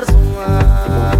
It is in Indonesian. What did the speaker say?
semua.